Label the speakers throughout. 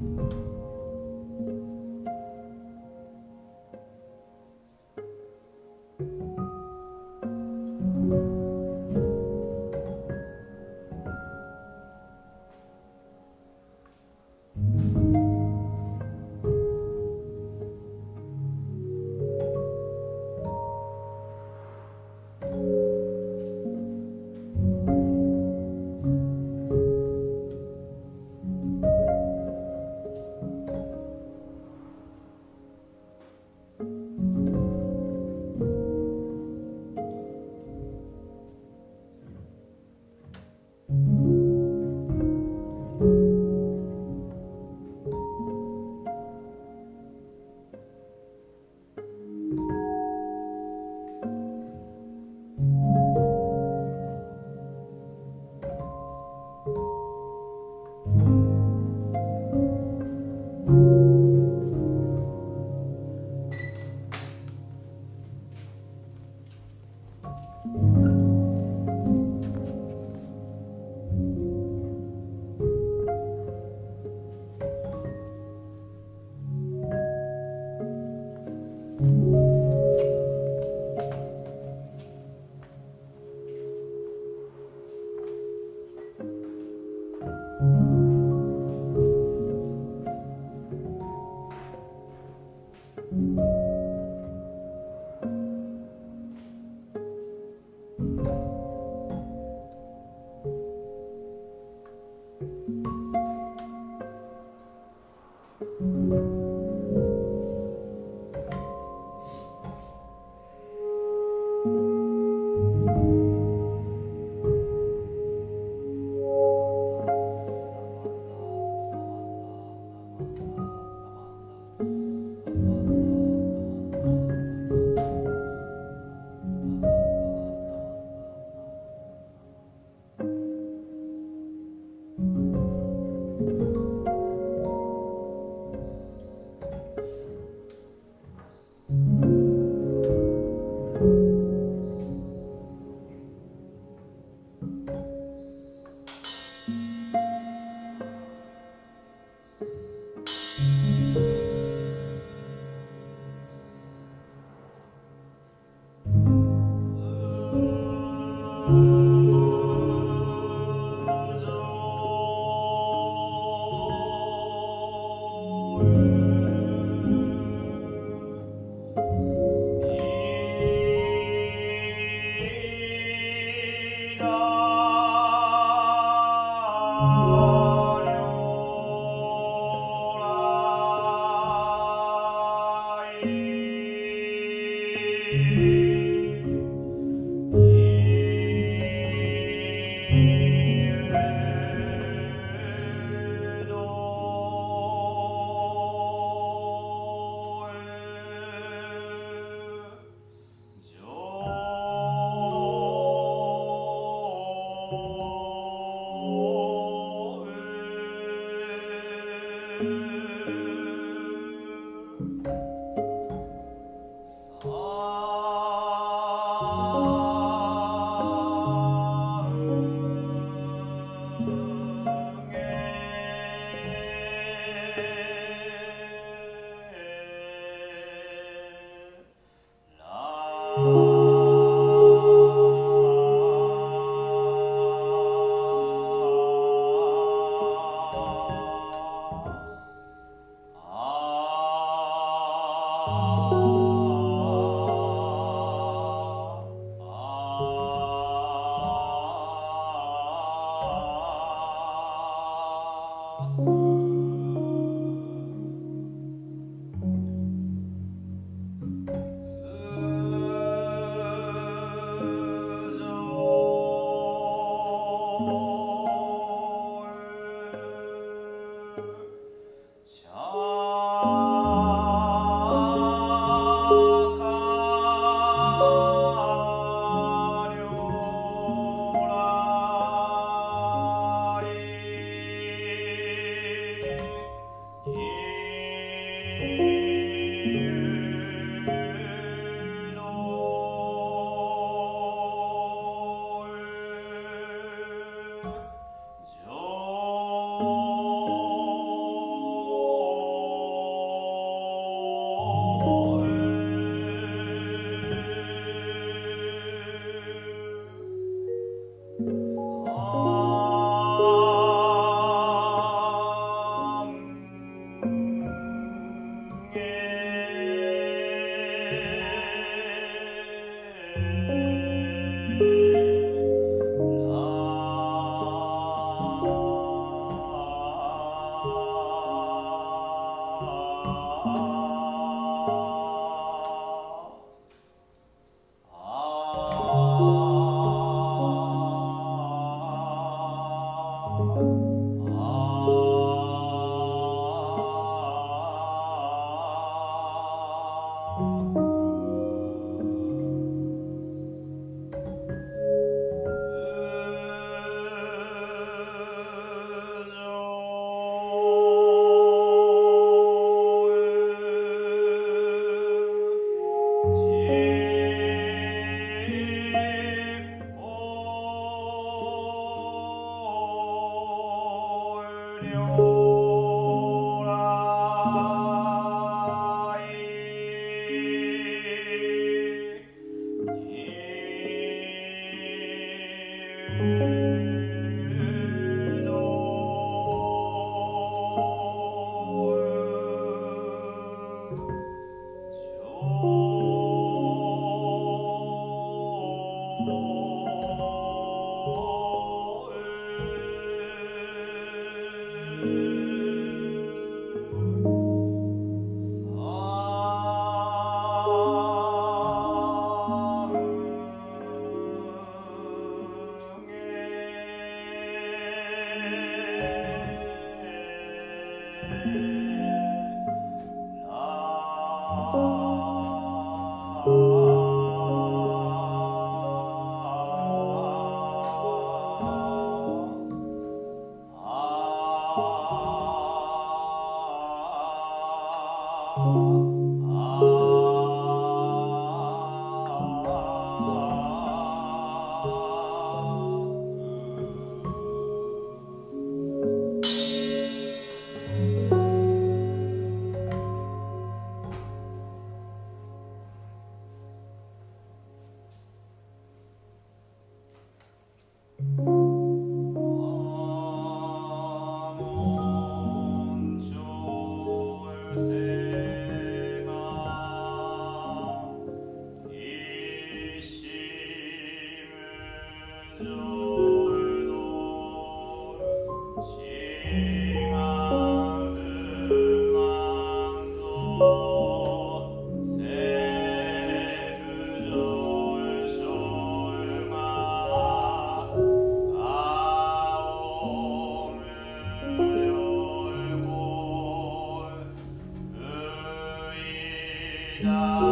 Speaker 1: you. Union. say Florida.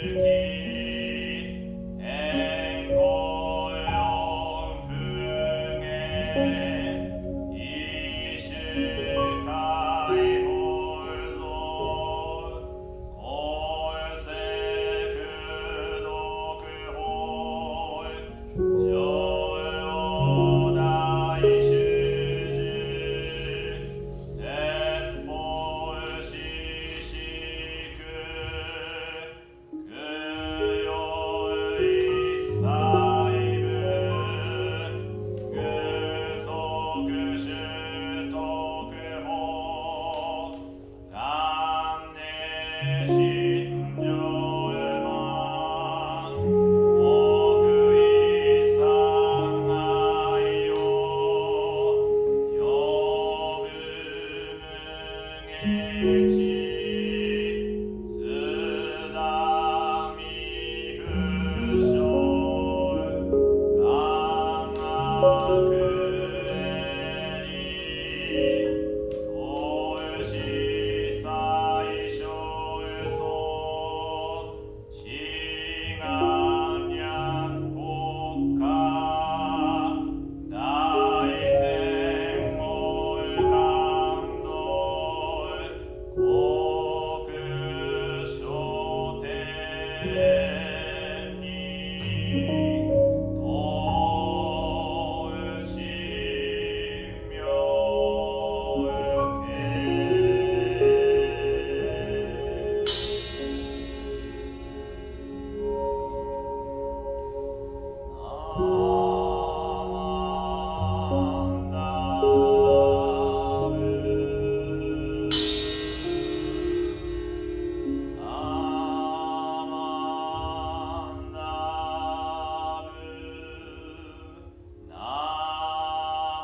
Speaker 1: そ Okay.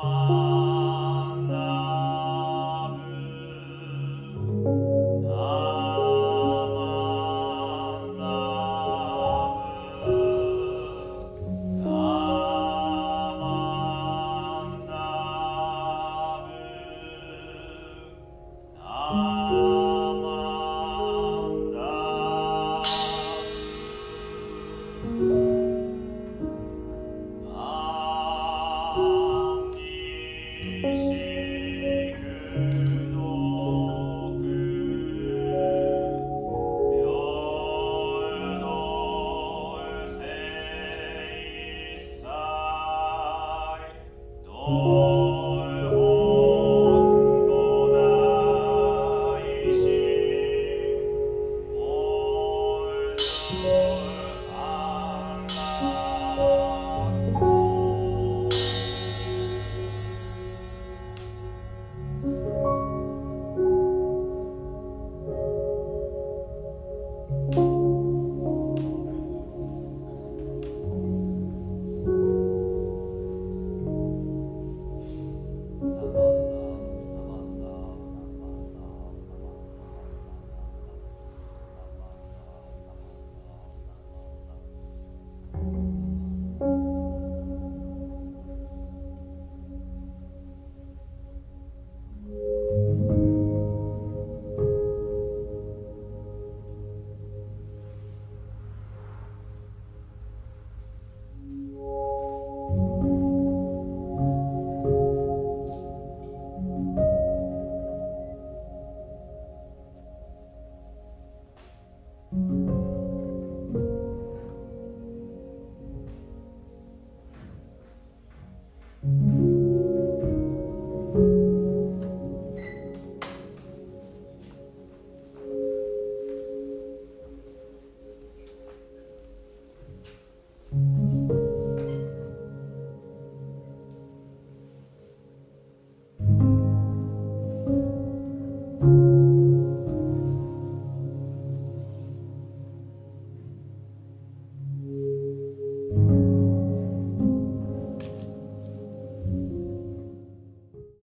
Speaker 1: Mm-hmm.